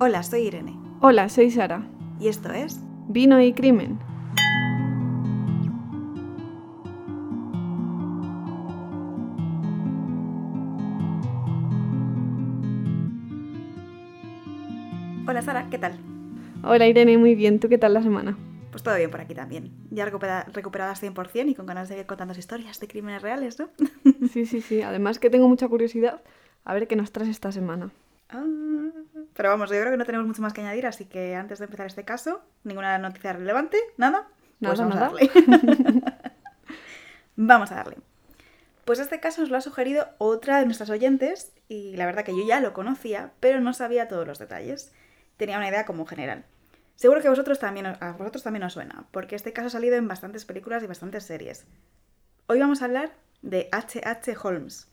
Hola, soy Irene. Hola, soy Sara. Y esto es Vino y Crimen. Hola Sara, ¿qué tal? Hola Irene, muy bien. ¿Tú qué tal la semana? Pues todo bien por aquí también. Ya recupera- recuperadas 100% y con ganas de seguir contando historias de crímenes reales, ¿no? Sí, sí, sí. Además que tengo mucha curiosidad a ver qué nos traes esta semana. Pero vamos, yo creo que no tenemos mucho más que añadir, así que antes de empezar este caso, ninguna noticia relevante, nada. Pues Nada, vamos nada. a darle. vamos a darle. Pues este caso nos lo ha sugerido otra de nuestras oyentes y la verdad que yo ya lo conocía, pero no sabía todos los detalles. Tenía una idea como general. Seguro que a vosotros también, a vosotros también os suena, porque este caso ha salido en bastantes películas y bastantes series. Hoy vamos a hablar de H.H. Holmes.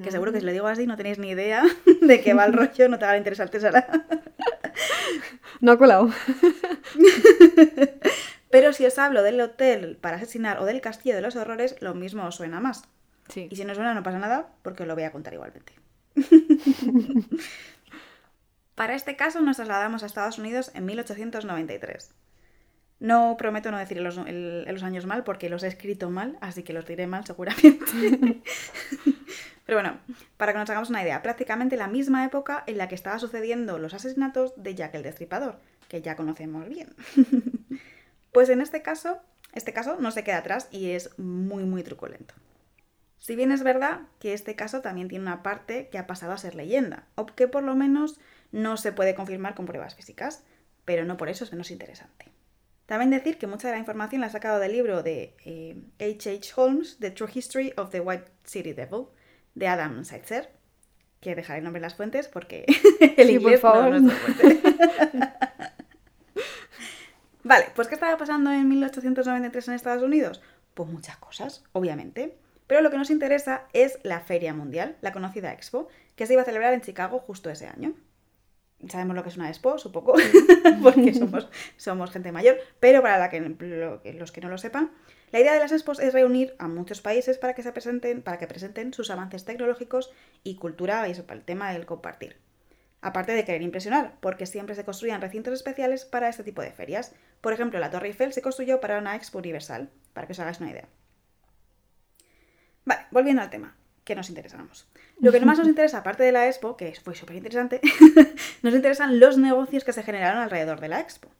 Que seguro que si lo digo así no tenéis ni idea de qué va el rollo, no te haga interesante, Sara. No ha colado. Pero si os hablo del hotel para asesinar o del castillo de los horrores, lo mismo os suena más. Sí. Y si no suena, no pasa nada, porque os lo voy a contar igualmente. Para este caso nos trasladamos a Estados Unidos en 1893. No prometo no decir los, el- los años mal porque los he escrito mal, así que los diré mal seguramente. Pero bueno, para que nos hagamos una idea, prácticamente la misma época en la que estaba sucediendo los asesinatos de Jack el Destripador, que ya conocemos bien. Pues en este caso, este caso no se queda atrás y es muy muy truculento. Si bien es verdad que este caso también tiene una parte que ha pasado a ser leyenda, o que por lo menos no se puede confirmar con pruebas físicas, pero no por eso es menos interesante. También decir que mucha de la información la ha sacado del libro de eh, H.H. Holmes, The True History of the White City Devil, de Adam Seitzer, que dejaré el nombre en las fuentes porque el Sí, por inglés no- favor. no. Vale, pues ¿qué estaba pasando en 1893 en Estados Unidos? Pues muchas cosas, obviamente. Pero lo que nos interesa es la Feria Mundial, la conocida Expo, que se iba a celebrar en Chicago justo ese año. Sabemos lo que es una Expo, supongo, porque somos, somos gente mayor, pero para la que, lo que- los que no lo sepan, la idea de las Expos es reunir a muchos países para que se presenten, para que presenten sus avances tecnológicos y cultura, y el tema del compartir. Aparte de querer impresionar, porque siempre se construían recintos especiales para este tipo de ferias. Por ejemplo, la Torre Eiffel se construyó para una Expo Universal, para que os hagáis una idea. Vale, volviendo al tema, que nos interesamos. Lo que más nos interesa, aparte de la Expo, que fue súper interesante, nos interesan los negocios que se generaron alrededor de la Expo.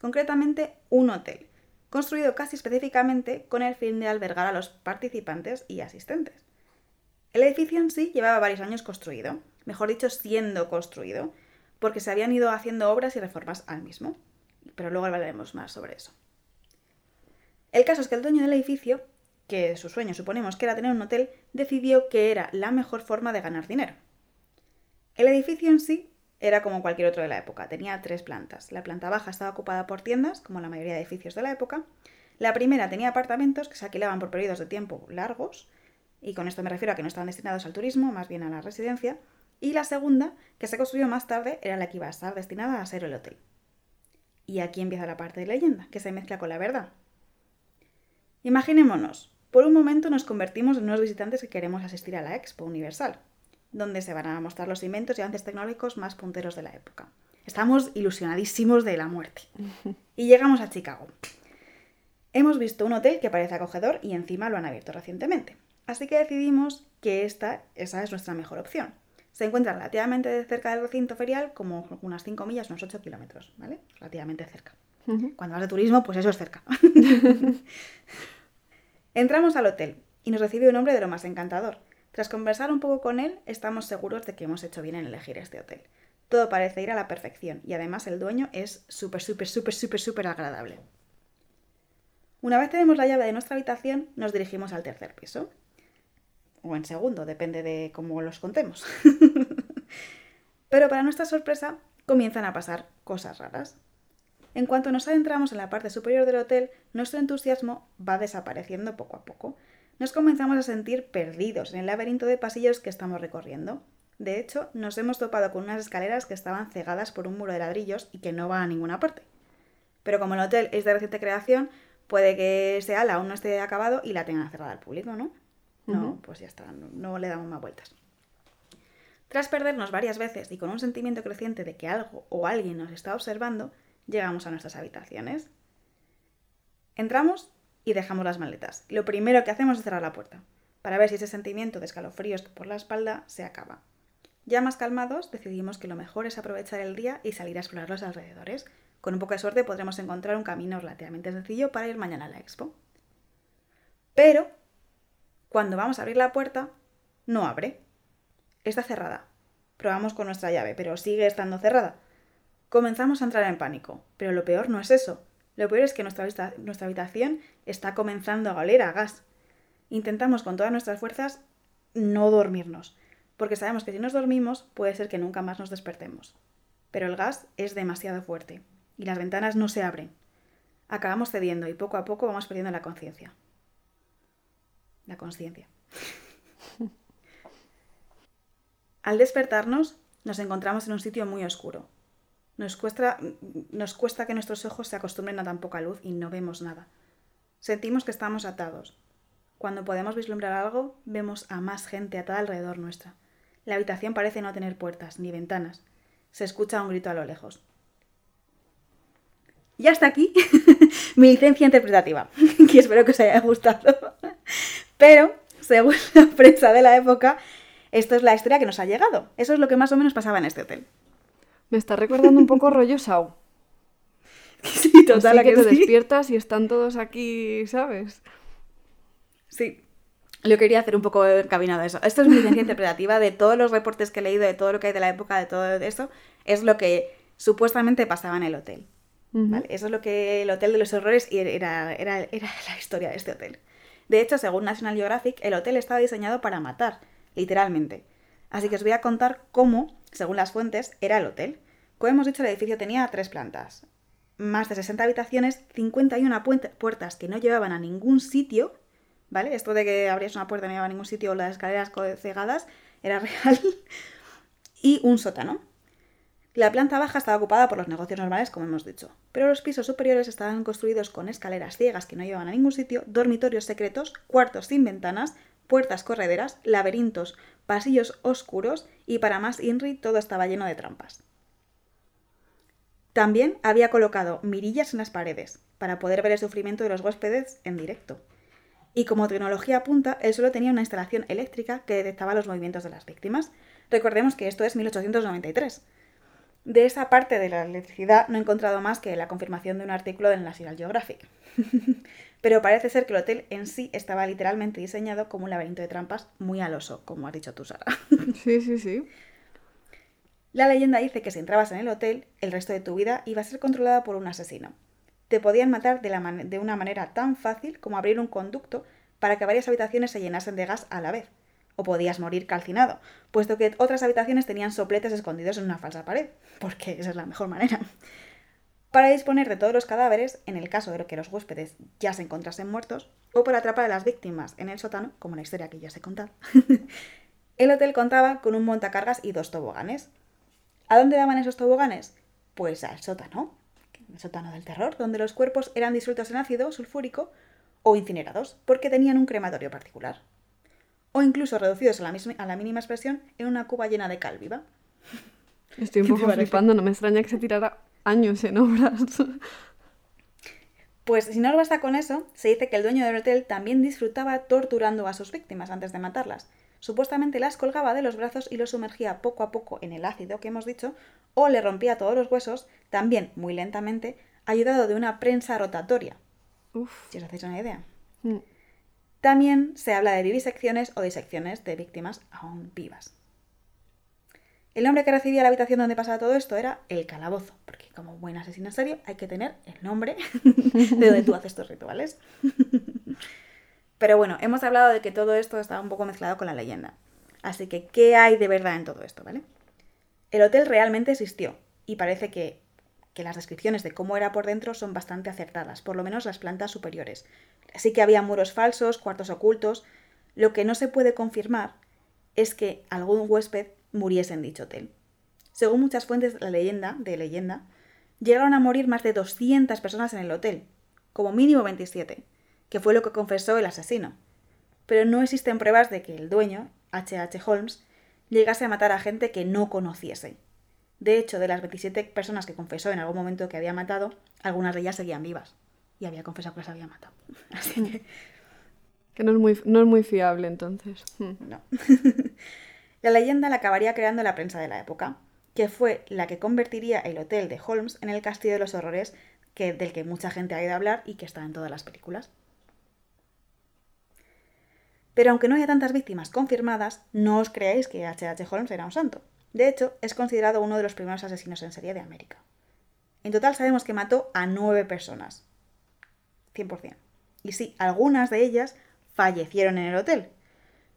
Concretamente, un hotel, construido casi específicamente con el fin de albergar a los participantes y asistentes. El edificio en sí llevaba varios años construido, mejor dicho, siendo construido, porque se habían ido haciendo obras y reformas al mismo. Pero luego hablaremos más sobre eso. El caso es que el dueño del edificio, que su sueño suponemos que era tener un hotel, decidió que era la mejor forma de ganar dinero. El edificio en sí era como cualquier otro de la época, tenía tres plantas. La planta baja estaba ocupada por tiendas, como la mayoría de edificios de la época. La primera tenía apartamentos que se alquilaban por periodos de tiempo largos, y con esto me refiero a que no estaban destinados al turismo, más bien a la residencia. Y la segunda, que se construyó más tarde, era la que iba a estar destinada a ser el hotel. Y aquí empieza la parte de leyenda, que se mezcla con la verdad. Imaginémonos, por un momento nos convertimos en unos visitantes que queremos asistir a la Expo Universal, donde se van a mostrar los inventos y avances tecnológicos más punteros de la época. Estamos ilusionadísimos de la muerte. Y llegamos a Chicago. Hemos visto un hotel que parece acogedor y encima lo han abierto recientemente. Así que decidimos que esta, esa es nuestra mejor opción. Se encuentra relativamente cerca del recinto ferial, como unas 5 millas, unos 8 kilómetros, ¿vale? Relativamente cerca. Cuando vas de turismo, pues eso es cerca. Entramos al hotel y nos recibe un hombre de lo más encantador. Tras conversar un poco con él, estamos seguros de que hemos hecho bien en elegir este hotel. Todo parece ir a la perfección y además el dueño es súper, súper, súper, súper, súper agradable. Una vez tenemos la llave de nuestra habitación, nos dirigimos al tercer piso. O en segundo, depende de cómo los contemos. Pero para nuestra sorpresa, comienzan a pasar cosas raras. En cuanto nos adentramos en la parte superior del hotel, nuestro entusiasmo va desapareciendo poco a poco. Nos comenzamos a sentir perdidos en el laberinto de pasillos que estamos recorriendo. De hecho, nos hemos topado con unas escaleras que estaban cegadas por un muro de ladrillos y que no van a ninguna parte. Pero como el hotel es de reciente creación, puede que ese ala aún no esté acabado y la tengan cerrada al público, ¿no? No, pues ya está, no, no le damos más vueltas. Tras perdernos varias veces y con un sentimiento creciente de que algo o alguien nos está observando, llegamos a nuestras habitaciones. Entramos y dejamos las maletas. Lo primero que hacemos es cerrar la puerta, para ver si ese sentimiento de escalofríos por la espalda se acaba. Ya más calmados, decidimos que lo mejor es aprovechar el día y salir a explorar los alrededores. Con un poco de suerte podremos encontrar un camino relativamente sencillo para ir mañana a la expo. Pero, cuando vamos a abrir la puerta, no abre. Está cerrada. Probamos con nuestra llave, pero sigue estando cerrada. Comenzamos a entrar en pánico, pero lo peor no es eso. Lo peor es que nuestra, nuestra habitación está comenzando a oler a gas. Intentamos con todas nuestras fuerzas no dormirnos, porque sabemos que si nos dormimos puede ser que nunca más nos despertemos. Pero el gas es demasiado fuerte y las ventanas no se abren. Acabamos cediendo y poco a poco vamos perdiendo la conciencia. La conciencia. Al despertarnos, nos encontramos en un sitio muy oscuro. Nos cuesta, nos cuesta que nuestros ojos se acostumbren a tan poca luz y no vemos nada. Sentimos que estamos atados. Cuando podemos vislumbrar algo, vemos a más gente atada alrededor nuestra. La habitación parece no tener puertas ni ventanas. Se escucha un grito a lo lejos. Y hasta aquí mi licencia interpretativa, que espero que os haya gustado. Pero, según la prensa de la época, esto es la historia que nos ha llegado. Eso es lo que más o menos pasaba en este hotel. Me está recordando un poco rollo Sau. Sí, total, Así que, que te sí. despiertas y están todos aquí, ¿sabes? Sí. Lo quería hacer un poco encaminado a eso. Esto es mi licencia interpretativa de todos los reportes que he leído, de todo lo que hay de la época, de todo eso. Es lo que supuestamente pasaba en el hotel. Eso es lo que el Hotel de los Horrores y era, era, era la historia de este hotel. De hecho, según National Geographic, el hotel estaba diseñado para matar, literalmente. Así que os voy a contar cómo, según las fuentes, era el hotel. Como hemos dicho, el edificio tenía tres plantas, más de 60 habitaciones, 51 puente- puertas que no llevaban a ningún sitio, ¿vale? Esto de que abrías una puerta y no llevaba a ningún sitio o las escaleras cegadas era real. y un sótano. La planta baja estaba ocupada por los negocios normales, como hemos dicho, pero los pisos superiores estaban construidos con escaleras ciegas que no llevaban a ningún sitio, dormitorios secretos, cuartos sin ventanas, puertas correderas, laberintos, pasillos oscuros y para más INRI todo estaba lleno de trampas. También había colocado mirillas en las paredes para poder ver el sufrimiento de los huéspedes en directo. Y como tecnología punta, el suelo tenía una instalación eléctrica que detectaba los movimientos de las víctimas. Recordemos que esto es 1893. De esa parte de la electricidad no he encontrado más que la confirmación de un artículo del National Geographic. Pero parece ser que el hotel en sí estaba literalmente diseñado como un laberinto de trampas muy al oso, como has dicho tú, Sara. Sí, sí, sí. La leyenda dice que si entrabas en el hotel, el resto de tu vida iba a ser controlada por un asesino. Te podían matar de, la man- de una manera tan fácil como abrir un conducto para que varias habitaciones se llenasen de gas a la vez. O podías morir calcinado, puesto que otras habitaciones tenían sopletes escondidos en una falsa pared, porque esa es la mejor manera. Para disponer de todos los cadáveres, en el caso de que los huéspedes ya se encontrasen muertos, o para atrapar a las víctimas en el sótano, como la historia que ya os he el hotel contaba con un montacargas y dos toboganes, ¿A dónde daban esos toboganes? Pues al sótano, el sótano del terror, donde los cuerpos eran disueltos en ácido sulfúrico o incinerados, porque tenían un crematorio particular. O incluso reducidos a la, misma- a la mínima expresión en una cuba llena de cal viva. Estoy un ¿Qué te poco flipando, no me extraña que se tirara años en obras. Pues si no os basta con eso, se dice que el dueño del hotel también disfrutaba torturando a sus víctimas antes de matarlas. Supuestamente las colgaba de los brazos y los sumergía poco a poco en el ácido que hemos dicho, o le rompía todos los huesos, también muy lentamente, ayudado de una prensa rotatoria. Uf. Si os hacéis una idea. Mm. También se habla de vivisecciones o disecciones de víctimas aún vivas. El nombre que recibía la habitación donde pasaba todo esto era el calabozo, porque como buen asesino serio hay que tener el nombre de donde tú haces tus rituales. Pero bueno, hemos hablado de que todo esto estaba un poco mezclado con la leyenda. Así que, ¿qué hay de verdad en todo esto, vale? El hotel realmente existió y parece que, que las descripciones de cómo era por dentro son bastante acertadas, por lo menos las plantas superiores. Así que había muros falsos, cuartos ocultos. Lo que no se puede confirmar es que algún huésped muriese en dicho hotel. Según muchas fuentes la leyenda, de leyenda, llegaron a morir más de 200 personas en el hotel, como mínimo 27, que fue lo que confesó el asesino. Pero no existen pruebas de que el dueño, H.H. Holmes, llegase a matar a gente que no conociese. De hecho, de las 27 personas que confesó en algún momento que había matado, algunas de ellas seguían vivas. Y había confesado que las había matado. Así que... Que no es muy, no es muy fiable entonces. Hmm. No. la leyenda la acabaría creando la prensa de la época, que fue la que convertiría el hotel de Holmes en el castillo de los horrores que, del que mucha gente ha ido a hablar y que está en todas las películas. Pero aunque no haya tantas víctimas confirmadas, no os creáis que H.H. Holmes era un santo. De hecho, es considerado uno de los primeros asesinos en serie de América. En total sabemos que mató a nueve personas. 100%. Y sí, algunas de ellas fallecieron en el hotel.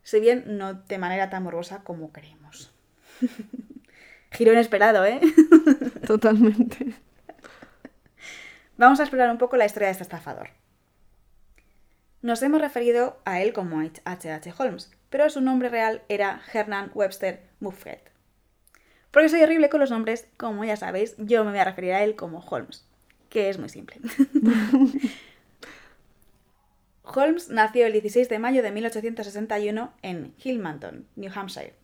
Si bien no de manera tan morbosa como creemos. Giro inesperado, ¿eh? Totalmente. Vamos a explorar un poco la historia de este estafador. Nos hemos referido a él como H.H. Holmes, pero su nombre real era Hernan Webster Muffet. Porque soy horrible con los nombres, como ya sabéis, yo me voy a referir a él como Holmes, que es muy simple. Holmes nació el 16 de mayo de 1861 en Hillmanton, New Hampshire.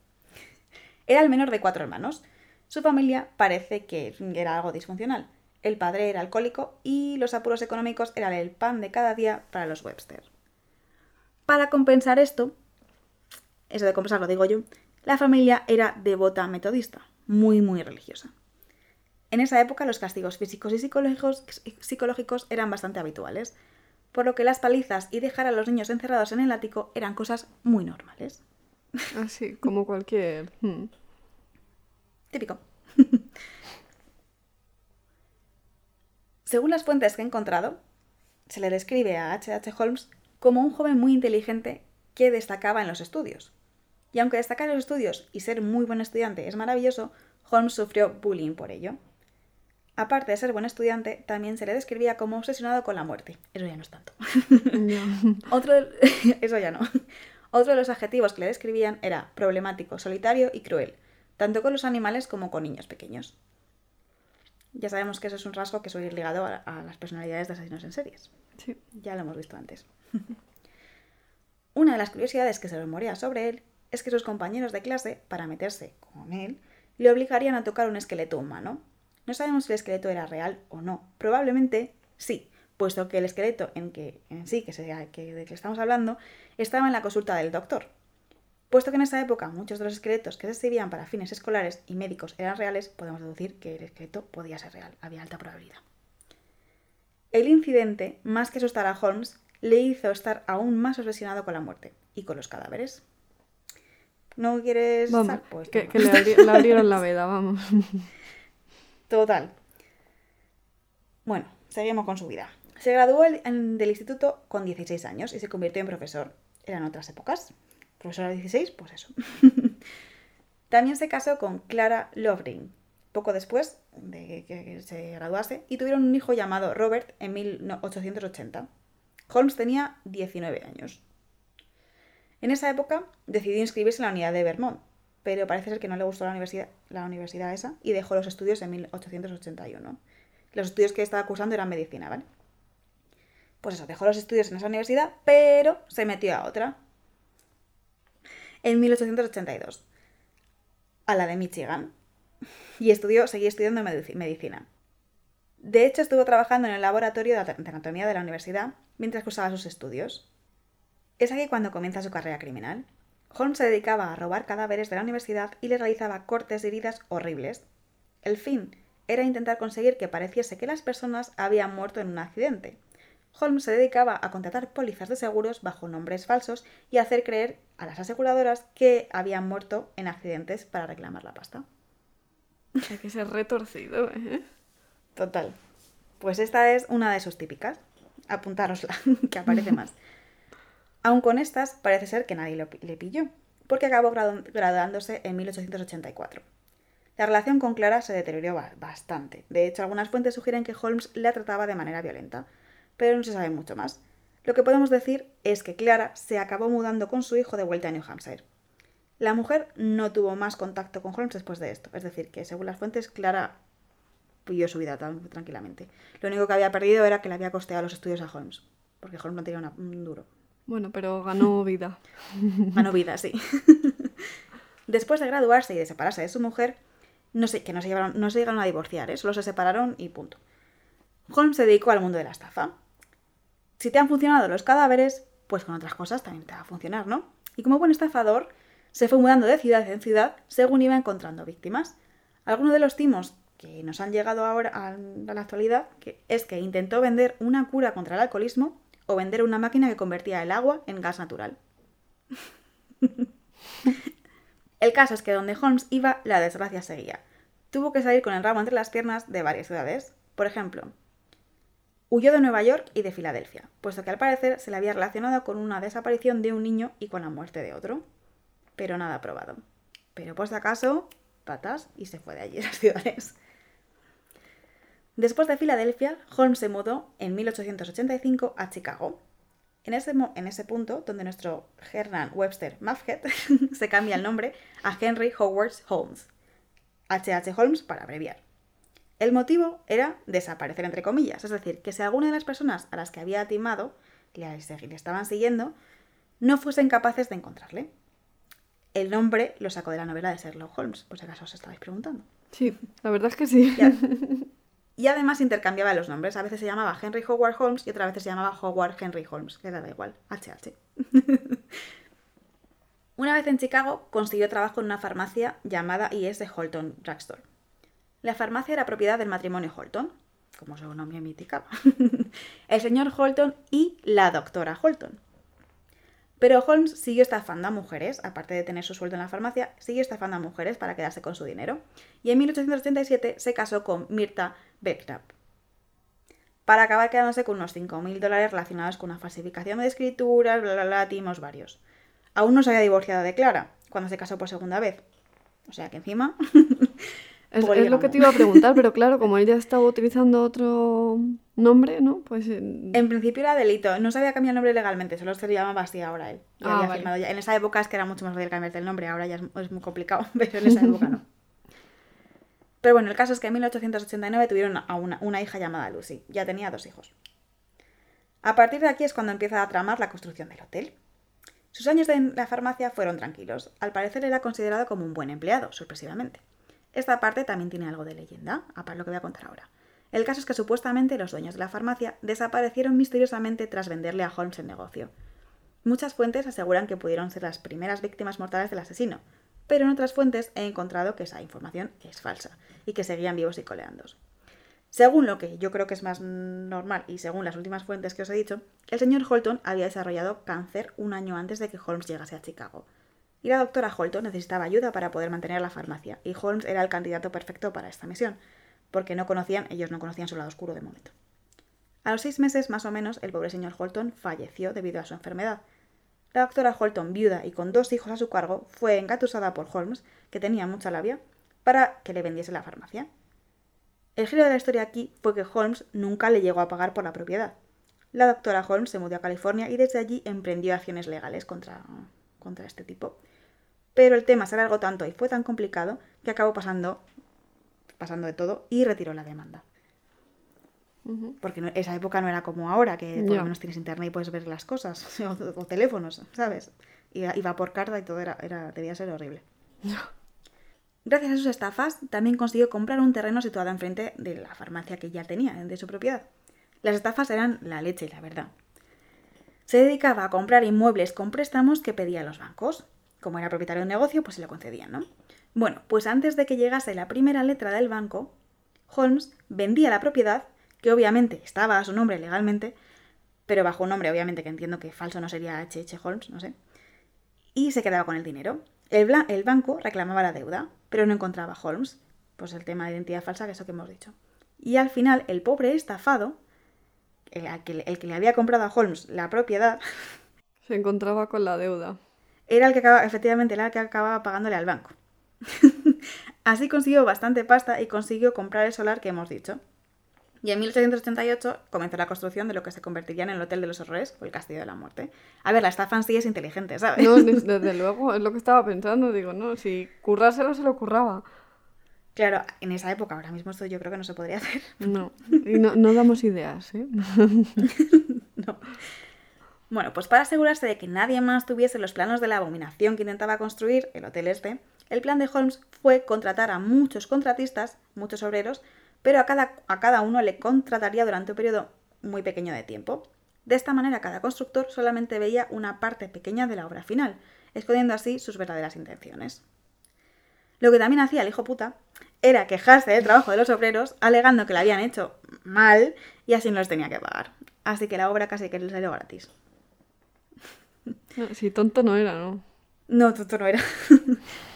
Era el menor de cuatro hermanos. Su familia parece que era algo disfuncional. El padre era alcohólico y los apuros económicos eran el pan de cada día para los Webster. Para compensar esto, eso de compensar lo digo yo, la familia era devota metodista, muy muy religiosa. En esa época los castigos físicos y psicológicos, psicológicos eran bastante habituales, por lo que las palizas y dejar a los niños encerrados en el ático eran cosas muy normales. Así, como cualquier... Hmm. Típico. Según las fuentes que he encontrado, se le describe a H.H. H. Holmes como un joven muy inteligente que destacaba en los estudios. Y aunque destacar en los estudios y ser muy buen estudiante es maravilloso, Holmes sufrió bullying por ello. Aparte de ser buen estudiante, también se le describía como obsesionado con la muerte. Eso ya no es tanto. Otro Eso ya no. Otro de los adjetivos que le describían era problemático, solitario y cruel, tanto con los animales como con niños pequeños. Ya sabemos que eso es un rasgo que suele ir ligado a, a las personalidades de asesinos en series. Sí. Ya lo hemos visto antes. Una de las curiosidades que se rumorea sobre él es que sus compañeros de clase, para meterse con él, le obligarían a tocar un esqueleto humano, no sabemos si el esqueleto era real o no. Probablemente sí, puesto que el esqueleto en, que, en sí, que, sea, que de que estamos hablando, estaba en la consulta del doctor. Puesto que en esa época muchos de los esqueletos que se exhibían para fines escolares y médicos eran reales, podemos deducir que el esqueleto podía ser real, había alta probabilidad. El incidente, más que asustar a Holmes, le hizo estar aún más obsesionado con la muerte y con los cadáveres. ¿No quieres Vamos? Pues que, no. que le, abri- le abrieron la veda, vamos. Total. Bueno, seguimos con su vida. Se graduó el- en- del instituto con 16 años y se convirtió en profesor. Eran otras épocas. Profesor a 16, pues eso. También se casó con Clara Lovering, poco después de que se graduase, y tuvieron un hijo llamado Robert en 1880. Holmes tenía 19 años. En esa época decidió inscribirse en la unidad de Vermont, pero parece ser que no le gustó la universidad, esa y dejó los estudios en 1881. Los estudios que estaba cursando eran medicina, ¿vale? Pues eso, dejó los estudios en esa universidad, pero se metió a otra. En 1882. A la de Michigan. Y estudió, seguía estudiando medici- medicina. De hecho, estuvo trabajando en el laboratorio de anatomía de la universidad mientras cursaba sus estudios. Es aquí cuando comienza su carrera criminal. Holmes se dedicaba a robar cadáveres de la universidad y le realizaba cortes de heridas horribles. El fin era intentar conseguir que pareciese que las personas habían muerto en un accidente. Holmes se dedicaba a contratar pólizas de seguros bajo nombres falsos y a hacer creer a las aseguradoras que habían muerto en accidentes para reclamar la pasta. Hay que ser retorcido, ¿eh? Total. Pues esta es una de sus típicas. Apuntárosla, que aparece más. Aun con estas, parece ser que nadie le pilló, porque acabó gradu- graduándose en 1884. La relación con Clara se deterioró ba- bastante. De hecho, algunas fuentes sugieren que Holmes la trataba de manera violenta, pero no se sabe mucho más. Lo que podemos decir es que Clara se acabó mudando con su hijo de vuelta a New Hampshire. La mujer no tuvo más contacto con Holmes después de esto, es decir, que según las fuentes, Clara vivió su vida tranquilamente. Lo único que había perdido era que le había costeado los estudios a Holmes, porque Holmes no tenía una- un duro. Bueno, pero ganó vida. Ganó vida, sí. Después de graduarse y de separarse de su mujer, no sé, que no se, llevaron, no se llegaron a divorciar, ¿eh? solo se separaron y punto. Holmes se dedicó al mundo de la estafa. Si te han funcionado los cadáveres, pues con otras cosas también te va a funcionar, ¿no? Y como buen estafador, se fue mudando de ciudad en ciudad según iba encontrando víctimas. Algunos de los timos que nos han llegado ahora a la actualidad que es que intentó vender una cura contra el alcoholismo o vender una máquina que convertía el agua en gas natural. el caso es que donde Holmes iba, la desgracia seguía. Tuvo que salir con el rabo entre las piernas de varias ciudades. Por ejemplo, huyó de Nueva York y de Filadelfia, puesto que al parecer se le había relacionado con una desaparición de un niño y con la muerte de otro. Pero nada probado. Pero por si acaso, patas y se fue de allí a las ciudades. Después de Filadelfia, Holmes se mudó en 1885 a Chicago. En ese, en ese punto, donde nuestro Hernan Webster Muffet se cambia el nombre a Henry Howard Holmes. H.H. Holmes para abreviar. El motivo era desaparecer, entre comillas, es decir, que si alguna de las personas a las que había timado le, le estaban siguiendo, no fuesen capaces de encontrarle. El nombre lo sacó de la novela de Sherlock Holmes, por si acaso os estabais preguntando. Sí, la verdad es que sí. Y además intercambiaba los nombres. A veces se llamaba Henry Howard Holmes y otras veces se llamaba Howard Henry Holmes, que da igual, HH. una vez en Chicago consiguió trabajo en una farmacia llamada I.S. Holton Drugstore. La farmacia era propiedad del matrimonio Holton, como su nombre indicaba. el señor Holton y la doctora Holton. Pero Holmes siguió estafando a mujeres, aparte de tener su sueldo en la farmacia, siguió estafando a mujeres para quedarse con su dinero. Y en 1887 se casó con Mirta Belknap. Para acabar quedándose con unos 5.000 dólares relacionados con una falsificación de escrituras, bla, bla, bla, timos varios. Aún no se había divorciado de Clara, cuando se casó por segunda vez. O sea que encima Es, lo que te iba a preguntar, pero claro, como ella estaba utilizando otro nombre, ¿no? Pues... En principio era delito, no sabía cambiar el nombre legalmente, solo se llamaba así ahora él. Ah, en esa época es que era mucho más fácil cambiarte el nombre, ahora ya es, muy complicado, pero en esa época no. Pero bueno, el caso es que en 1889 tuvieron a una, una hija llamada Lucy, ya tenía dos hijos. A partir de aquí es cuando empieza a tramar la construcción del hotel. Sus años en la farmacia fueron tranquilos. Al parecer era considerado como un buen empleado, sorpresivamente. Esta parte también tiene algo de leyenda, aparte lo que voy a contar ahora. El caso es que supuestamente los dueños de la farmacia desaparecieron misteriosamente tras venderle a Holmes el negocio. Muchas fuentes aseguran que pudieron ser las primeras víctimas mortales del asesino, pero en otras fuentes he encontrado que esa información es falsa y que seguían vivos y coleando. Según lo que yo creo que es más normal y según las últimas fuentes que os he dicho, el señor Holton había desarrollado cáncer un año antes de que Holmes llegase a Chicago. Y la doctora Holton necesitaba ayuda para poder mantener la farmacia, y Holmes era el candidato perfecto para esta misión, porque no conocían, ellos no conocían su lado oscuro de momento. A los seis meses, más o menos, el pobre señor Holton falleció debido a su enfermedad. La doctora Holton, viuda y con dos hijos a su cargo, fue engatusada por Holmes, que tenía mucha labia, para que le vendiese la farmacia. El giro de la historia aquí fue que Holmes nunca le llegó a pagar por la propiedad. La doctora Holmes se mudó a California y desde allí emprendió acciones legales contra, contra este tipo pero el tema se alargó tanto y fue tan complicado que acabó pasando, pasando de todo y retiró la demanda. Porque esa época no era como ahora, que por lo menos tienes internet y puedes ver las cosas, o, teléfonos, ¿sabes? Iba, por carta y todo era, era debía ser horrible. Gracias a sus estafas, también consiguió comprar un terreno situado enfrente de la farmacia que ya tenía, de su propiedad. Las estafas eran la leche, la verdad. Se dedicaba a comprar inmuebles con préstamos que pedía los bancos como era propietario de un negocio, pues se lo concedían, ¿no? Bueno, pues antes de que llegase la primera letra del banco, Holmes vendía la propiedad, que obviamente estaba a su nombre legalmente, pero bajo un nombre obviamente que entiendo que falso no sería H.H. Holmes, no sé, y se quedaba con el dinero. El, el banco reclamaba la deuda, pero no encontraba a Holmes, pues el tema de identidad falsa, que es eso que hemos dicho. Y al final, el pobre estafado, el que, el que le había comprado a Holmes la propiedad, se encontraba con la deuda era el que acababa, efectivamente, era el que acababa pagándole al banco. Así consiguió bastante pasta y consiguió comprar el solar que hemos dicho. Y en 1888 comenzó la construcción de lo que se convertiría en el Hotel de los Horrores o el Castillo de la Muerte. A ver, la estafa en sí es inteligente, ¿sabes? No, desde, luego, es lo que estaba pensando. Digo, no, si currárselo se lo curraba. Claro, en esa época, ahora mismo esto yo creo que no se podría hacer. No, y no, no damos ideas, ¿eh? no. Bueno, pues para asegurarse de que nadie más tuviese los planos de la abominación que intentaba construir, el hotel este, el plan de Holmes fue contratar a muchos contratistas, muchos obreros, pero a cada, a cada uno le contrataría durante un periodo muy pequeño de tiempo. De esta manera, cada constructor solamente veía una parte pequeña de la obra final, escondiendo así sus verdaderas intenciones. Lo que también hacía el hijo puta era quejarse del trabajo de los obreros, alegando que lo habían hecho mal y así no les tenía que pagar. Así que la obra casi que les salió gratis. Sí, tonto no era, ¿no? No, tonto no era.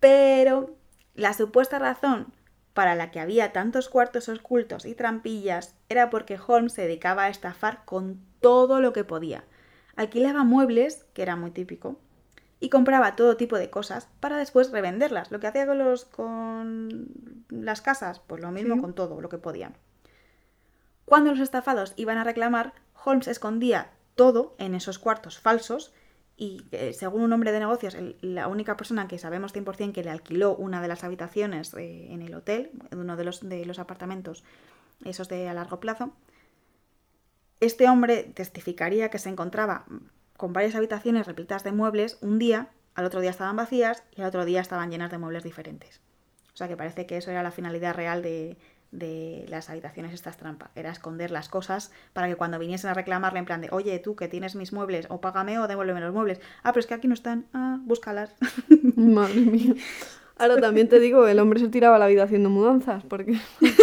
Pero la supuesta razón para la que había tantos cuartos ocultos y trampillas era porque Holmes se dedicaba a estafar con todo lo que podía. Alquilaba muebles, que era muy típico, y compraba todo tipo de cosas para después revenderlas. Lo que hacía con, los, con las casas, pues lo mismo con todo lo que podía. Cuando los estafados iban a reclamar, Holmes escondía todo en esos cuartos falsos y eh, según un hombre de negocios, la única persona que sabemos 100% que le alquiló una de las habitaciones eh, en el hotel, uno de los, de los apartamentos, esos de a largo plazo, este hombre testificaría que se encontraba con varias habitaciones repletas de muebles un día, al otro día estaban vacías y al otro día estaban llenas de muebles diferentes. O sea que parece que eso era la finalidad real de, de las habitaciones estas trampas. Era esconder las cosas para que cuando viniesen a reclamarle en plan de, oye, tú que tienes mis muebles, o págame o devuélveme los muebles. Ah, pero es que aquí no están. Ah, búscalas. Madre mía. Ahora también te digo, el hombre se tiraba la vida haciendo mudanzas, porque...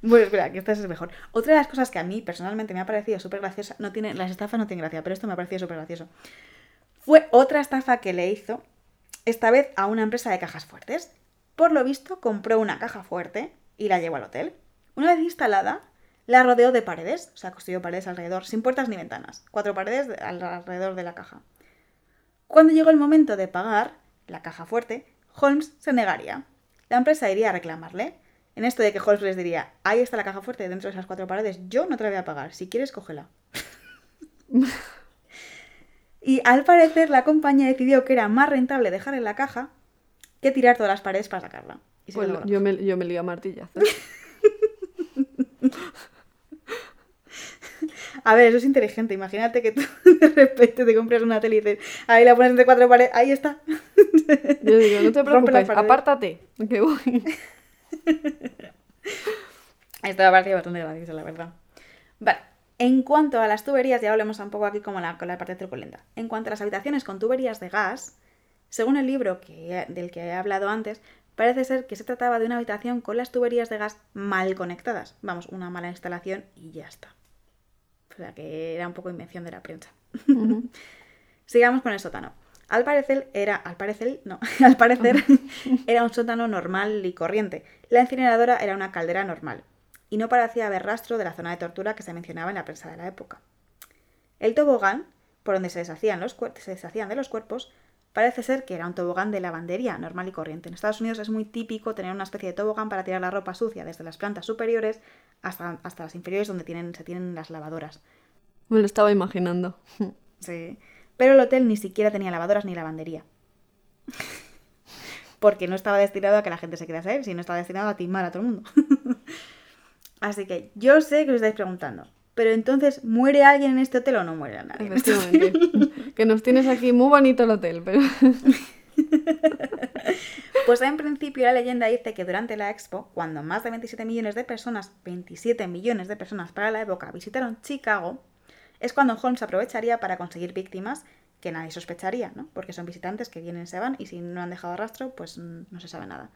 Bueno, espera, que esta es mejor. Otra de las cosas que a mí personalmente me ha parecido súper graciosa, no tiene, las estafas no tienen gracia, pero esto me ha parecido súper gracioso. Fue otra estafa que le hizo, esta vez a una empresa de cajas fuertes. Por lo visto, compró una caja fuerte y la llevó al hotel. Una vez instalada, la rodeó de paredes, o sea, construyó paredes alrededor, sin puertas ni ventanas. Cuatro paredes alrededor de la caja. Cuando llegó el momento de pagar la caja fuerte, Holmes se negaría. La empresa iría a reclamarle. En esto de que Holmes les diría, ahí está la caja fuerte dentro de esas cuatro paredes, yo no te la voy a pagar, si quieres, cógela. y al parecer la compañía decidió que era más rentable dejar en la caja que tirar todas las paredes para sacarla. pues yo, me, yo me lío a martillazos. A ver, eso es inteligente. Imagínate que tú de repente te compras una tele y dices, ahí la pones entre cuatro paredes, ahí está. Yo digo, no te preocupes, apártate, que voy. Esto me ha parecido bastante gracioso, la verdad. Vale, en cuanto a las tuberías, ya hablemos un poco aquí como la, con la parte truculenta. En cuanto a las habitaciones con tuberías de gas, según el libro que, del que he hablado antes, parece ser que se trataba de una habitación con las tuberías de gas mal conectadas. Vamos, una mala instalación y ya está. O sea que era un poco invención de la prensa. Sigamos con el sótano. Al parecer era, al parecer, no, al parecer era un sótano normal y corriente. La incineradora era una caldera normal y no parecía haber rastro de la zona de tortura que se mencionaba en la prensa de la época. El tobogán, por donde se deshacían, los se deshacían de los cuerpos, Parece ser que era un tobogán de lavandería normal y corriente. En Estados Unidos es muy típico tener una especie de tobogán para tirar la ropa sucia desde las plantas superiores hasta, hasta las inferiores donde tienen, se tienen las lavadoras. Me lo estaba imaginando. Sí. Pero el hotel ni siquiera tenía lavadoras ni lavandería. Porque no estaba destinado a que la gente se quedase sino estaba destinado a timar a todo el mundo. Así que yo sé que os estáis preguntando, pero entonces, ¿muere alguien en este hotel o no muere nadie? que nos tienes aquí muy bonito el hotel, pero... Pues en principio la leyenda dice que durante la expo, cuando más de 27 millones de personas, 27 millones de personas para la época, visitaron Chicago, es cuando Holmes aprovecharía para conseguir víctimas que nadie sospecharía, ¿no? Porque son visitantes que vienen y se van y si no han dejado rastro, pues no se sabe nada.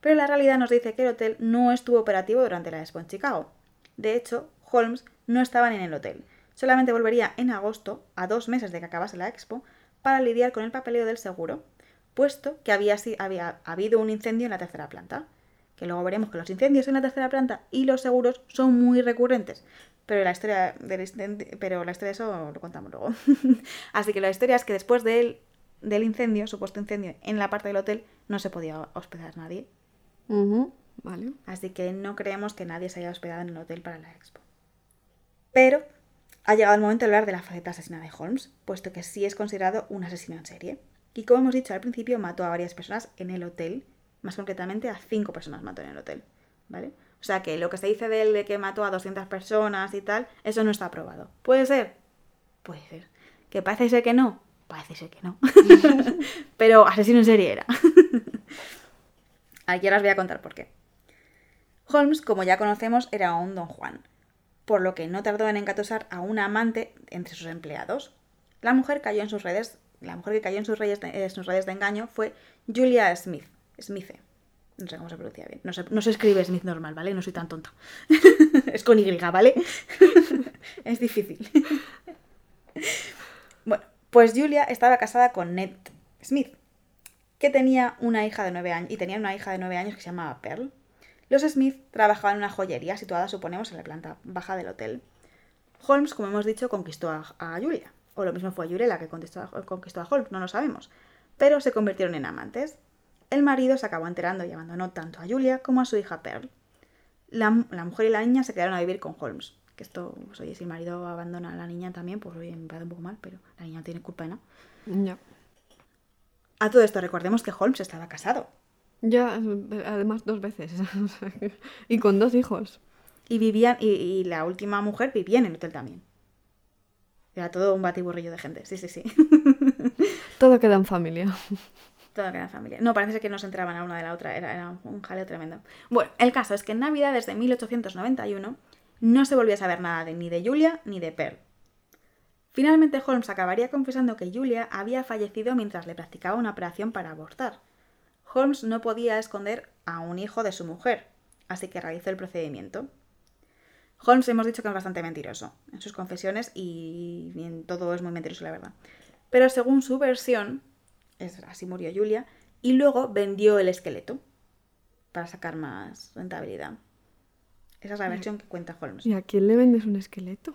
Pero la realidad nos dice que el hotel no estuvo operativo durante la expo en Chicago. De hecho, Holmes no estaban en el hotel. Solamente volvería en agosto, a dos meses de que acabase la expo, para lidiar con el papeleo del seguro, puesto que había, había habido un incendio en la tercera planta. Que luego veremos que los incendios en la tercera planta y los seguros son muy recurrentes. Pero la historia, pero la historia de eso lo contamos luego. Así que la historia es que después del, del incendio, supuesto incendio, en la parte del hotel, no se podía hospedar nadie. Vale. Así que no creemos que nadie se haya hospedado en el hotel para la expo. Pero ha llegado el momento de hablar de la faceta asesina de Holmes, puesto que sí es considerado un asesino en serie. Y como hemos dicho al principio, mató a varias personas en el hotel, más concretamente a cinco personas mató en el hotel, ¿vale? O sea que lo que se dice de él de que mató a 200 personas y tal, eso no está aprobado. ¿Puede ser? Puede ser. ¿Que parece ser que no? Parece ser que no. Pero asesino en serie era. Aquí ahora os voy a contar por qué. Holmes, como ya conocemos, era un don Juan, por lo que no tardó en engatusar a una amante entre sus empleados. La mujer cayó en sus redes, la mujer que cayó en sus, redes de, en sus redes de engaño fue Julia Smith, Smith. No sé cómo se pronuncia bien. No se, no se escribe Smith normal, ¿vale? No soy tan tonta. es con Y, ¿vale? es difícil. bueno, pues Julia estaba casada con Ned Smith, que tenía una hija de nueve años, y tenía una hija de nueve años que se llamaba Pearl. Los Smith trabajaban en una joyería situada, suponemos, en la planta baja del hotel. Holmes, como hemos dicho, conquistó a, a Julia. O lo mismo fue Julia la que conquistó a, conquistó a Holmes, no lo sabemos. Pero se convirtieron en amantes. El marido se acabó enterando y abandonó tanto a Julia como a su hija Pearl. La, la mujer y la niña se quedaron a vivir con Holmes. Que esto, pues, oye, si el marido abandona a la niña también, pues oye, me parece un poco mal, pero la niña no tiene culpa, ¿no? Ya. A todo esto, recordemos que Holmes estaba casado. Ya, además dos veces. y con dos hijos. Y vivían, y, y, la última mujer vivía en el hotel también. Era todo un batiburrillo de gente, sí, sí, sí. todo queda en familia. Todo queda en familia. No, parece que no se entraban a una de la otra, era, era un jaleo tremendo. Bueno, el caso es que en Navidad, desde 1891, no se volvió a saber nada de, ni de Julia ni de Pearl. Finalmente Holmes acabaría confesando que Julia había fallecido mientras le practicaba una operación para abortar. Holmes no podía esconder a un hijo de su mujer, así que realizó el procedimiento. Holmes hemos dicho que es bastante mentiroso en sus confesiones y en todo es muy mentiroso, la verdad. Pero según su versión, es, así murió Julia, y luego vendió el esqueleto para sacar más rentabilidad. Esa es la versión que cuenta Holmes. ¿Y a quién le vendes un esqueleto?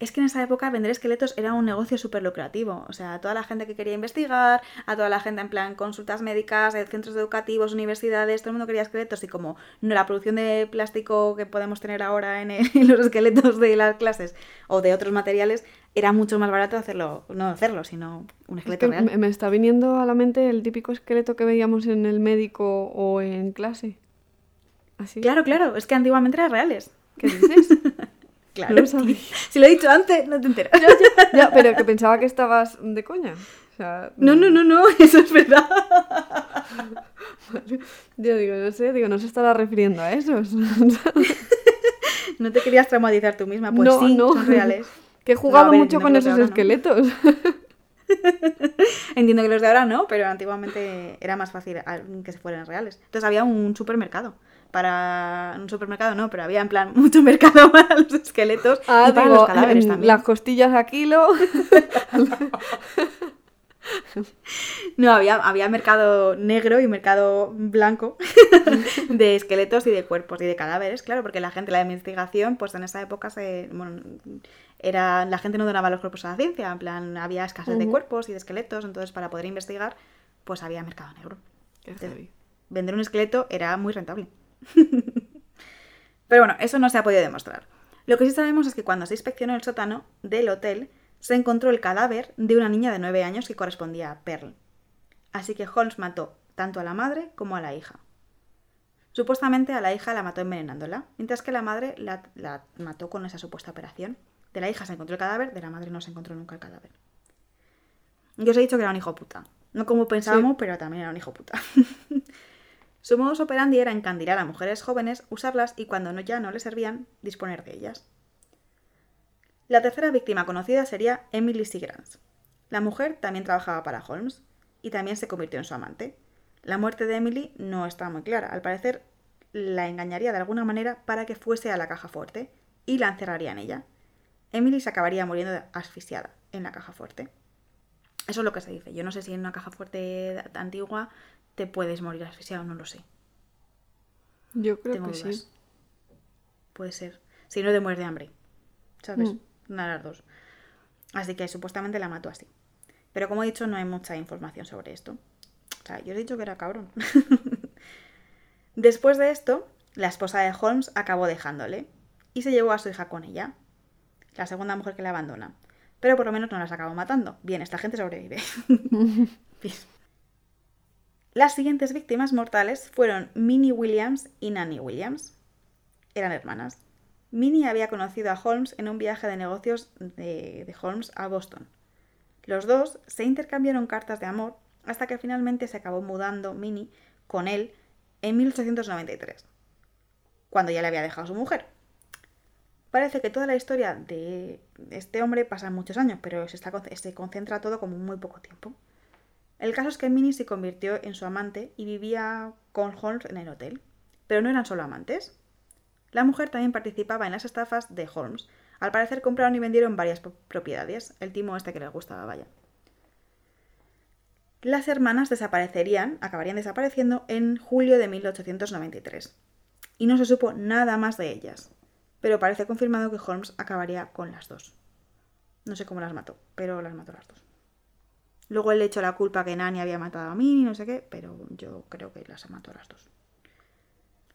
Es que en esa época vender esqueletos era un negocio súper lucrativo. O sea, a toda la gente que quería investigar, a toda la gente en plan consultas médicas, centros educativos, universidades, todo el mundo quería esqueletos y como la producción de plástico que podemos tener ahora en, el, en los esqueletos de las clases o de otros materiales, era mucho más barato hacerlo, no hacerlo, sino un esqueleto es que real. Me está viniendo a la mente el típico esqueleto que veíamos en el médico o en clase. Así. Claro, claro, es que antiguamente eran reales. ¿Qué dices? Claro, no lo si lo he dicho antes, no te enteras. Ya, ya, ya, pero que pensaba que estabas de coña. O sea, no, no, no, no, eso es verdad. Yo digo, no sé, digo, no se estará refiriendo a esos. no te querías traumatizar tú misma, pues no, sí, no. son reales. Que he jugado no, ver, mucho con esos esqueletos. Entiendo que los de ahora no, pero antiguamente era más fácil que se fueran reales. Entonces había un supermercado para un supermercado, no, pero había en plan mucho mercado para los esqueletos ah, y para digo, los cadáveres también. Las costillas a kilo. no, había, había mercado negro y mercado blanco de esqueletos y de cuerpos y de cadáveres, claro, porque la gente, la investigación, pues en esa época se, bueno, era, la gente no donaba los cuerpos a la ciencia, en plan, había escasez uh -huh. de cuerpos y de esqueletos, entonces para poder investigar, pues había mercado negro. Entonces, vender un esqueleto era muy rentable. Pero bueno, eso no se ha podido demostrar. Lo que sí sabemos es que cuando se inspeccionó el sótano del hotel, se encontró el cadáver de una niña de 9 años que correspondía a Pearl. Así que Holmes mató tanto a la madre como a la hija. Supuestamente a la hija la mató envenenándola, mientras que la madre la, la mató con esa supuesta operación. De la hija se encontró el cadáver, de la madre no se encontró nunca el cadáver. Yo os he dicho que era un hijo puta. No como pensábamos, sí. pero también era un hijo puta. Su modus operandi era encandilar a mujeres jóvenes, usarlas y cuando no, ya no les servían, disponer de ellas. La tercera víctima conocida sería Emily Seagrams. La mujer también trabajaba para Holmes y también se convirtió en su amante. La muerte de Emily no está muy clara. Al parecer, la engañaría de alguna manera para que fuese a la caja fuerte y la encerraría en ella. Emily se acabaría muriendo asfixiada en la caja fuerte. Eso es lo que se dice. Yo no sé si en una caja fuerte antigua te puedes morir asfixiado, no lo sé. Yo creo Tengo que dudas. sí. Puede ser. Si no te mueres de hambre. ¿Sabes? Mm. Una de las dos. Así que supuestamente la mató así. Pero como he dicho, no hay mucha información sobre esto. O sea, yo he dicho que era cabrón. Después de esto, la esposa de Holmes acabó dejándole y se llevó a su hija con ella. La segunda mujer que la abandona. Pero por lo menos no las acabó matando. Bien, esta gente sobrevive. Las siguientes víctimas mortales fueron Minnie Williams y Nanny Williams. Eran hermanas. Minnie había conocido a Holmes en un viaje de negocios de, Holmes a Boston. Los dos se intercambiaron cartas de amor hasta que finalmente se acabó mudando Minnie con él en 1893, cuando ya le había dejado su mujer. Parece que toda la historia de este hombre pasa muchos años, pero se, se concentra todo como muy poco tiempo. El caso es que Minnie se convirtió en su amante y vivía con Holmes en el hotel. Pero no eran solo amantes. La mujer también participaba en las estafas de Holmes. Al parecer compraron y vendieron varias propiedades. El timo este que les gustaba, vaya. Las hermanas desaparecerían, acabarían desapareciendo en julio de 1893. Y no se supo nada más de ellas pero parece confirmado que Holmes acabaría con las dos. No sé cómo las mató, pero las mató las dos. Luego él le echó la culpa que Nani había matado a mí y no sé qué, pero yo creo que las mató a las dos.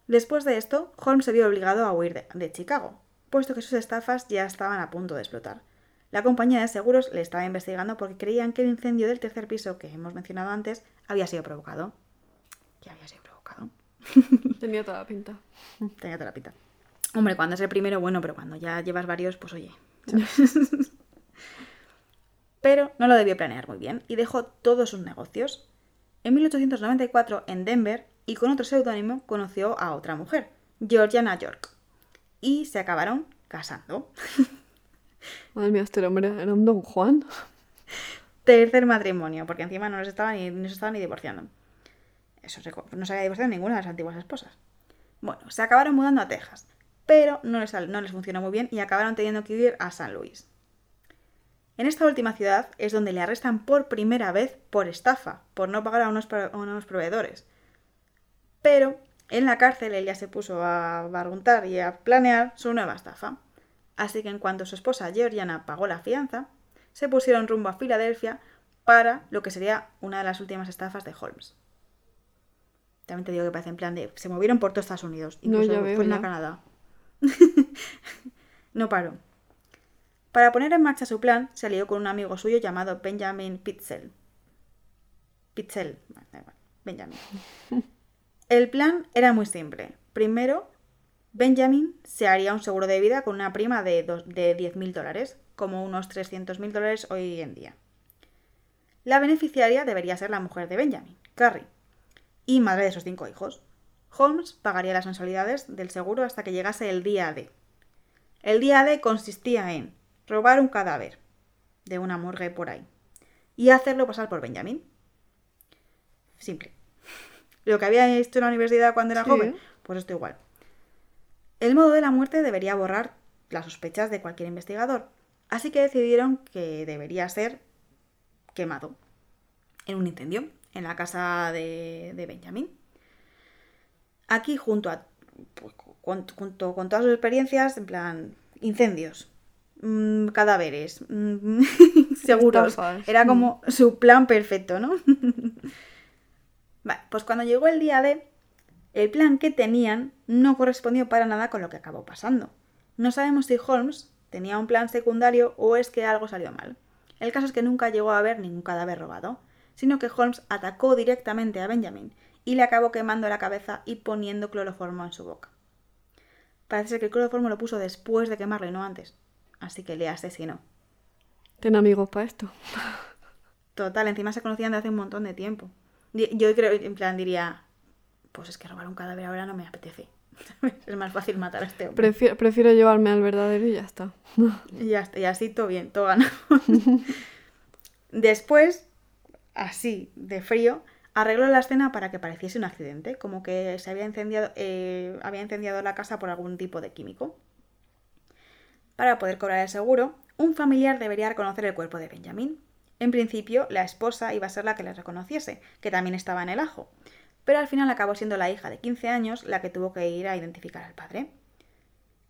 Después de esto, Holmes se vio obligado a huir de, de Chicago, puesto que sus estafas ya estaban a punto de explotar. La compañía de seguros le estaba investigando porque creían que el incendio del tercer piso que hemos mencionado antes había sido provocado. ¿Qué había sido provocado? Tenía toda la pinta. Tenía toda la pinta. Hombre, cuando es el primero, bueno, pero cuando ya llevas varios, pues oye. pero no lo debió planear muy bien y dejó todos sus negocios. En 1894, en Denver, y con otro seudónimo, conoció a otra mujer, Georgiana York. Y se acabaron casando. Madre mía, este hombre era un don Juan. Tercer matrimonio, porque encima no, les estaba ni, no se estaban ni divorciando. Eso no se había divorciado ninguna de las antiguas esposas. Bueno, se acabaron mudando a Texas pero no les, no les funcionó muy bien y acabaron teniendo que ir a San Luis. En esta última ciudad es donde le arrestan por primera vez por estafa, por no pagar a unos, unos proveedores. Pero en la cárcel él ya se puso a barguntar y a planear su nueva estafa. Así que en cuanto su esposa Georgiana pagó la fianza, se pusieron rumbo a Filadelfia para lo que sería una de las últimas estafas de Holmes. También te digo que parece en plan de. Se movieron por todo Estados Unidos, incluso no, en Canadá. no paró. Para poner en marcha su plan, salió con un amigo suyo llamado Benjamin Pitzel. Pitzel, Benjamin. El plan era muy simple. Primero, Benjamin se haría un seguro de vida con una prima de, de 10.000 dólares, como unos 300.000 dólares hoy en día. La beneficiaria debería ser la mujer de Benjamin, Carrie, y madre de sus cinco hijos. Holmes pagaría las mensualidades del seguro hasta que llegase el día D. El día D consistía en robar un cadáver de una morgue por ahí y hacerlo pasar por Benjamin. Simple. Lo que había hecho en la universidad cuando era joven, pues esto igual. El modo de la muerte debería borrar las sospechas de cualquier investigador, así que decidieron que debería ser quemado en un incendio en la casa de, de Benjamin. Aquí, junto a. Pues, junto con todas sus experiencias, en plan. Incendios. Mm, cadáveres. Mm, seguros. Era como su plan perfecto, ¿no? vale, pues cuando llegó el día de. El plan que tenían no correspondió para nada con lo que acabó pasando. No sabemos si Holmes tenía un plan secundario o es que algo salió mal. El caso es que nunca llegó a haber ningún cadáver robado, sino que Holmes atacó directamente a Benjamin y le acabó quemando la cabeza y poniendo cloroformo en su boca. Parece ser que el cloroformo lo puso después de quemarlo y no antes. Así que le asesinó. Ten amigos para esto. Total, encima se conocían de hace un montón de tiempo. Yo creo, en plan, diría, pues es que robar un cadáver ahora no me apetece. es más fácil matar a este hombre. Prefiero, llevarme al verdadero y ya está. y ya está, y así todo bien, todo ganado. Después, así, de frío, arregló la escena para que pareciese un accidente, como que se había incendiado, eh, había incendiado la casa por algún tipo de químico. Para poder cobrar el seguro, un familiar debería reconocer el cuerpo de Benjamin. En principio, la esposa iba a ser la que le reconociese, que también estaba en el ajo, pero al final acabó siendo la hija de 15 años la que tuvo que ir a identificar al padre.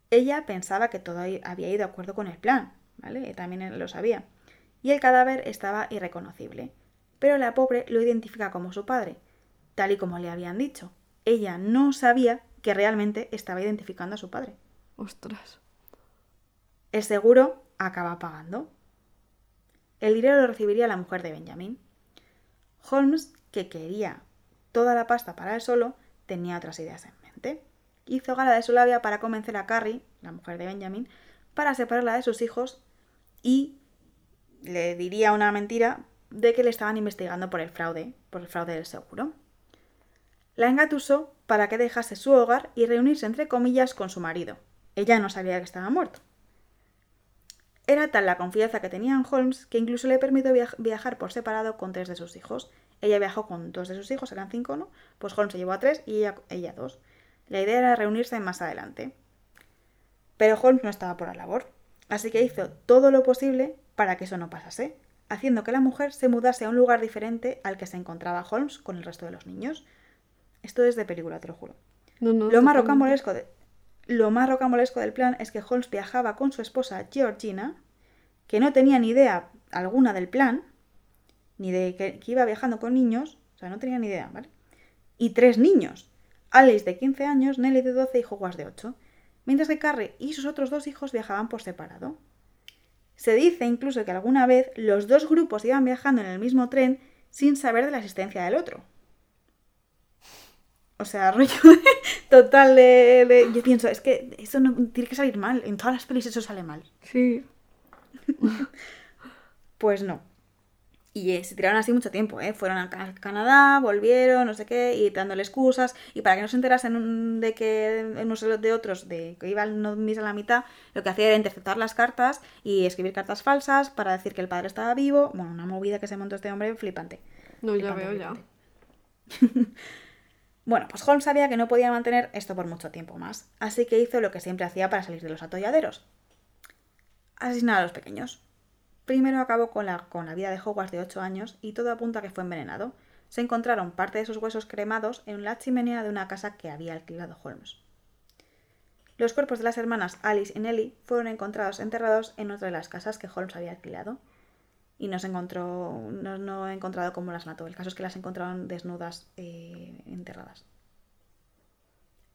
Ella pensaba que todo había ido de acuerdo con el plan, ¿vale? También lo sabía. Y el cadáver estaba irreconocible pero la pobre lo identifica como su padre, tal y como le habían dicho. Ella no sabía que realmente estaba identificando a su padre. Ostras. El seguro acaba pagando. El dinero lo recibiría la mujer de Benjamin. Holmes, que quería toda la pasta para él solo, tenía otras ideas en mente. Hizo gala de su labia para convencer a Carrie, la mujer de Benjamin, para separarla de sus hijos y le diría una mentira de que le estaban investigando por el fraude, por el fraude del seguro. La engatusó para que dejase su hogar y reunirse entre comillas con su marido. Ella no sabía que estaba muerto. Era tal la confianza que tenía en Holmes que incluso le permitió viajar por separado con tres de sus hijos. Ella viajó con dos de sus hijos, eran cinco, ¿no? Pues Holmes se llevó a tres y ella, ella dos. La idea era reunirse más adelante. Pero Holmes no estaba por la labor, así que hizo todo lo posible para que eso no pasase, haciendo que la mujer se mudase a un lugar diferente al que se encontraba Holmes con el resto de los niños. Esto es de película, te lo juro. lo, más rocambolesco lo más rocambolesco del plan es que Holmes viajaba con su esposa Georgina, que no tenía ni idea alguna del plan, ni de que, iba viajando con niños, o sea, no tenía ni idea, ¿vale? Y tres niños, Alice de 15 años, Nelly de 12 y Hogwarts de 8, mientras que Carrie y sus otros dos hijos viajaban por separado. Se dice incluso que alguna vez los dos grupos iban viajando en el mismo tren sin saber de la existencia del otro. O sea, rollo total de, Yo pienso, es que eso no tiene que salir mal. En todas las pelis eso sale mal. Sí. pues no. Y eh, se tiraron así mucho tiempo, ¿eh? Fueron a Canadá, volvieron, no sé qué, y dándole excusas. Y para que no se enterasen de que unos de otros, de que iban no a la mitad, lo que hacía era interceptar las cartas y escribir cartas falsas para decir que el padre estaba vivo. Bueno, una movida que se montó este hombre flipante. No, ya veo ya. bueno, pues Holmes sabía que no podía mantener esto por mucho tiempo más, así que hizo lo que siempre hacía para salir de los atolladeros. Asesinar a los pequeños. Primero acabó con la, con la vida de Hogwarts de 8 años y todo apunta a que fue envenenado. Se encontraron parte de sus huesos cremados en la chimenea de una casa que había alquilado Holmes. Los cuerpos de las hermanas Alice y Nellie fueron encontrados enterrados en otra de las casas que Holmes había alquilado. Y no se encontró, no, he encontrado cómo las mató. El caso es que las encontraron desnudas, eh, enterradas.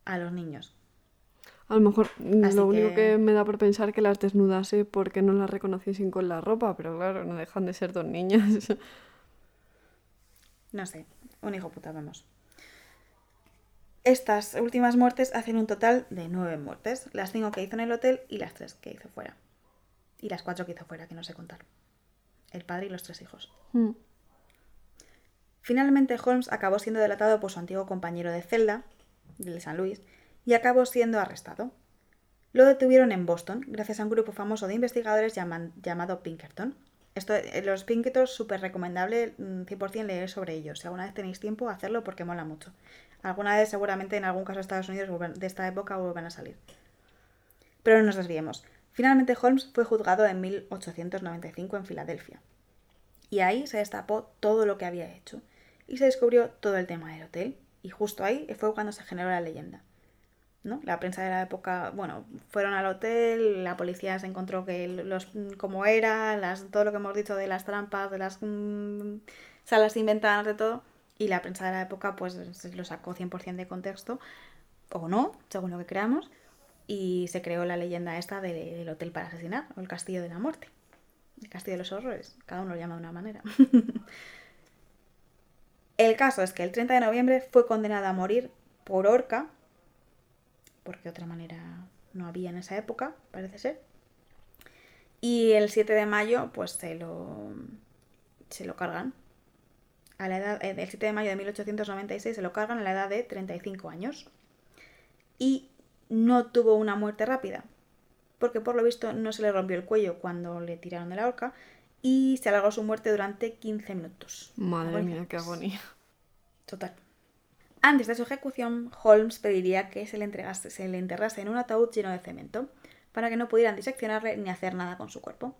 A los niños. A lo mejor lo único que me da por pensar que las desnudase porque no las reconociesen con la ropa, pero claro, no dejan de ser dos niñas. No sé, un hijo puta, vamos. Estas últimas muertes hacen un total de nueve muertes. Las cinco que hizo en el hotel y las tres que hizo fuera. Y las cuatro que hizo fuera, que no sé contar. El padre y los tres hijos. Hmm. Finalmente Holmes acabó siendo delatado por su antiguo compañero de celda, de San Luis, y acabó siendo arrestado. Lo detuvieron en Boston gracias a un grupo famoso de investigadores llamado Pinkerton. Esto, eh, los Pinkerton, súper recomendable 100% mm, leer sobre ellos. Si alguna vez tenéis tiempo, hacerlo porque mola mucho. Alguna vez, seguramente, en algún caso de Estados Unidos de esta época vuelvan a salir. Pero no nos desviemos. Finalmente, Holmes fue juzgado en 1895 en Filadelfia. Y ahí se destapó todo lo que había hecho. Y se descubrió todo el tema del hotel. Y justo ahí fue cuando se generó la leyenda. ¿no? La prensa de la época, bueno, fueron al hotel, la policía se encontró que los como era, las, todo lo que hemos dicho de las trampas, de las mm, salas inventadas, de todo, y la prensa de la época pues lo sacó 100% de contexto, o no, según lo que creamos, y se creó la leyenda esta del hotel para asesinar, o el castillo de la muerte, el castillo de los horrores, cada uno lo llama de una manera. el caso es que el 30 de noviembre fue condenado a morir por horca porque otra manera no había en esa época, parece ser. Y el 7 de mayo, pues se lo, se lo cargan. A la edad, eh, el 7 de mayo de 1896 se lo cargan a la edad de 35 años. Y no tuvo una muerte rápida, porque por lo visto no se le rompió el cuello cuando le tiraron de la horca y se alargó su muerte durante 15 minutos. Madre mía, qué agonía. Total. Antes de su ejecución, Holmes pediría que se le, entregase, se le enterrase en un ataúd lleno de cemento, para que no pudieran diseccionarle ni hacer nada con su cuerpo.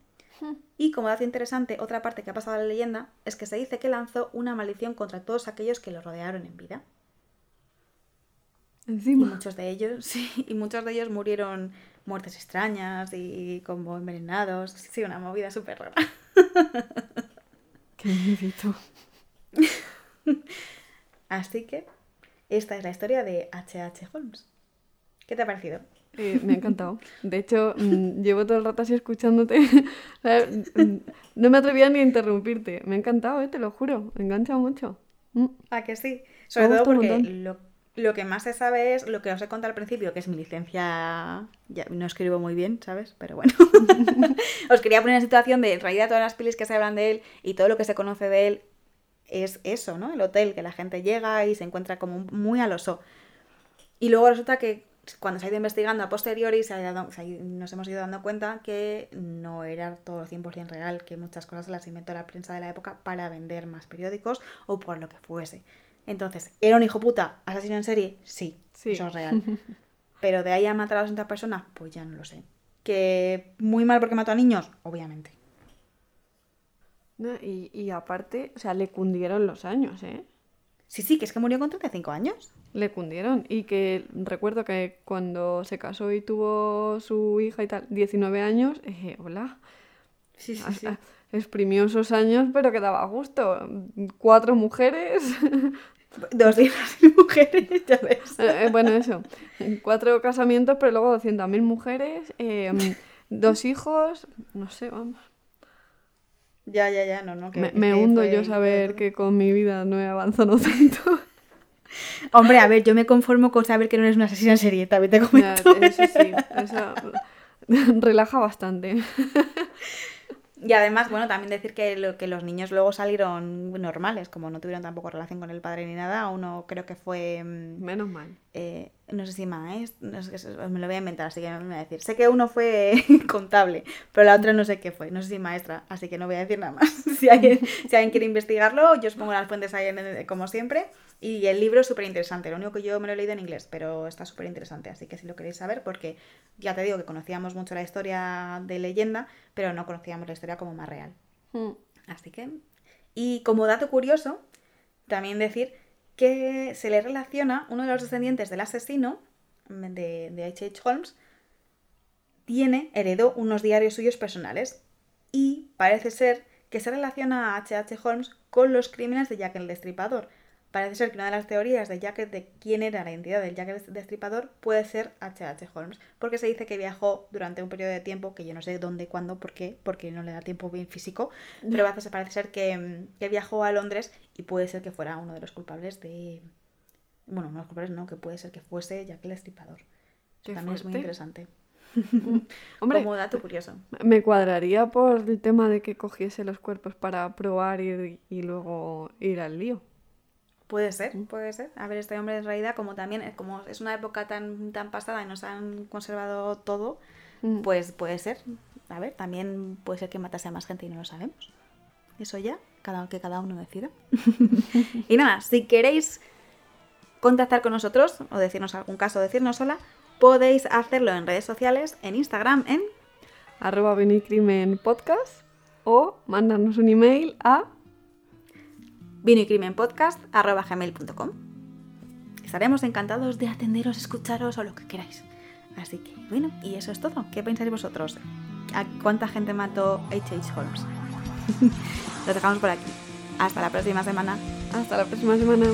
Y como dato interesante, otra parte que ha pasado a la leyenda es que se dice que lanzó una maldición contra todos aquellos que lo rodearon en vida. Encima. Y muchos de ellos, sí, y muchos de ellos murieron muertes extrañas y como envenenados. Sí, una movida súper rara. Qué miedito. Así que esta es la historia de H.H. Holmes. ¿Qué te ha parecido? Eh, me ha encantado. De hecho, mm, llevo todo el rato así escuchándote. Mm, no me atrevía ni a interrumpirte. Me ha encantado, eh, te lo juro. Me engancha mucho. Mm. ¿A que sí? Sobre todo porque lo, Lo que más se sabe es lo que os he contado al principio, que es mi licencia. Ya no escribo muy bien, ¿sabes? Pero bueno. os quería poner en situación de, en realidad, todas las pelis que se hablan de él y todo lo que se conoce de él es eso, ¿no? El hotel, que la gente llega y se encuentra como muy al oso. Y luego resulta que cuando se ha ido investigando a posteriori se nos hemos ido dando cuenta que no era todo 100% real, que muchas cosas las inventó la prensa de la época para vender más periódicos o por lo que fuese. Entonces, ¿era un hijo puta asesino en serie? Sí, eso es real. Pero de ahí a matar a 200 personas, pues ya no lo sé. ¿Que muy mal porque mató a niños? Obviamente. y, y aparte, o sea, le cundieron los años, ¿eh? Sí, sí, que es que murió con 35 años. Le cundieron. Y que recuerdo que cuando se casó y tuvo su hija y tal, 19 años, eh, hola. Sí, sí, sí. Exprimió esos años, pero quedaba a gusto. Cuatro mujeres. Dos y mujeres, ya ves. Eh, eh, bueno, eso. Cuatro casamientos, pero luego 200.000 mujeres, em, dos hijos, no sé, vamos. Ya, ya, ya, no, no. me, hundo yo saber que con mi vida no he avanzado tanto. Hombre, a ver, yo me conformo con saber que no eres una asesina en serie, también te comento. eso sí, eso relaja bastante. Y además, bueno, también decir que, lo, que los niños luego salieron normales, como no tuvieron tampoco relación con el padre ni nada. Uno creo que fue. Mm, Menos mal. Eh, no sé si maestro, no sé, me lo voy a inventar, así que no me voy a decir. Sé que uno fue contable, pero la otra no sé qué fue, no sé si maestra, así que no voy a decir nada más. si, alguien, si alguien quiere investigarlo, yo os pongo las fuentes ahí como siempre. Y el libro es súper interesante, lo único que yo me lo he leído en inglés, pero está súper interesante, así que si lo queréis saber, porque ya te digo que conocíamos mucho la historia de leyenda, pero no conocíamos la historia como más real. Hmm. Así que... Y como dato curioso, también decir que se le relaciona uno de los descendientes del asesino de, de H.H. Holmes, tiene, heredó unos diarios suyos personales y parece ser que se relaciona a H.H. Holmes con los crímenes de Jack el Destripador, Parece ser que una de las teorías de Jack de quién era la identidad del Jack el Destripador puede ser H.H. Holmes, porque se dice que viajó durante un periodo de tiempo, que yo no sé dónde, cuándo, por qué, porque no le da tiempo bien físico, pero parece, parece ser que, viajó a Londres y puede ser que fuera uno de los culpables de... Bueno, no los culpables, no, que puede ser que fuese Jack el Destripador. Eso también es muy interesante. Hombre, como dato curioso. Me cuadraría por el tema de que cogiese los cuerpos para probar y, y luego ir al lío. Puede ser, puede ser. A ver, este hombre en realidad, como también, eh, como es una época tan, tan pasada y nos han conservado todo, mm. pues puede ser. A ver, también puede ser que matase a más gente y no lo sabemos. Eso ya, cada, que cada uno decida. y nada, si queréis contactar con nosotros o decirnos algún caso, decirnos hola, podéis hacerlo en redes sociales, en Instagram, en arroba podcast o mandarnos un email a vino y. Estaremos encantados de atenderos, escucharos o lo que queráis. Así que, bueno, y eso es todo. ¿Qué pensáis vosotros? ¿A cuánta gente mató H.H. Holmes? Lo dejamos por aquí. Hasta la próxima semana. Hasta la próxima semana.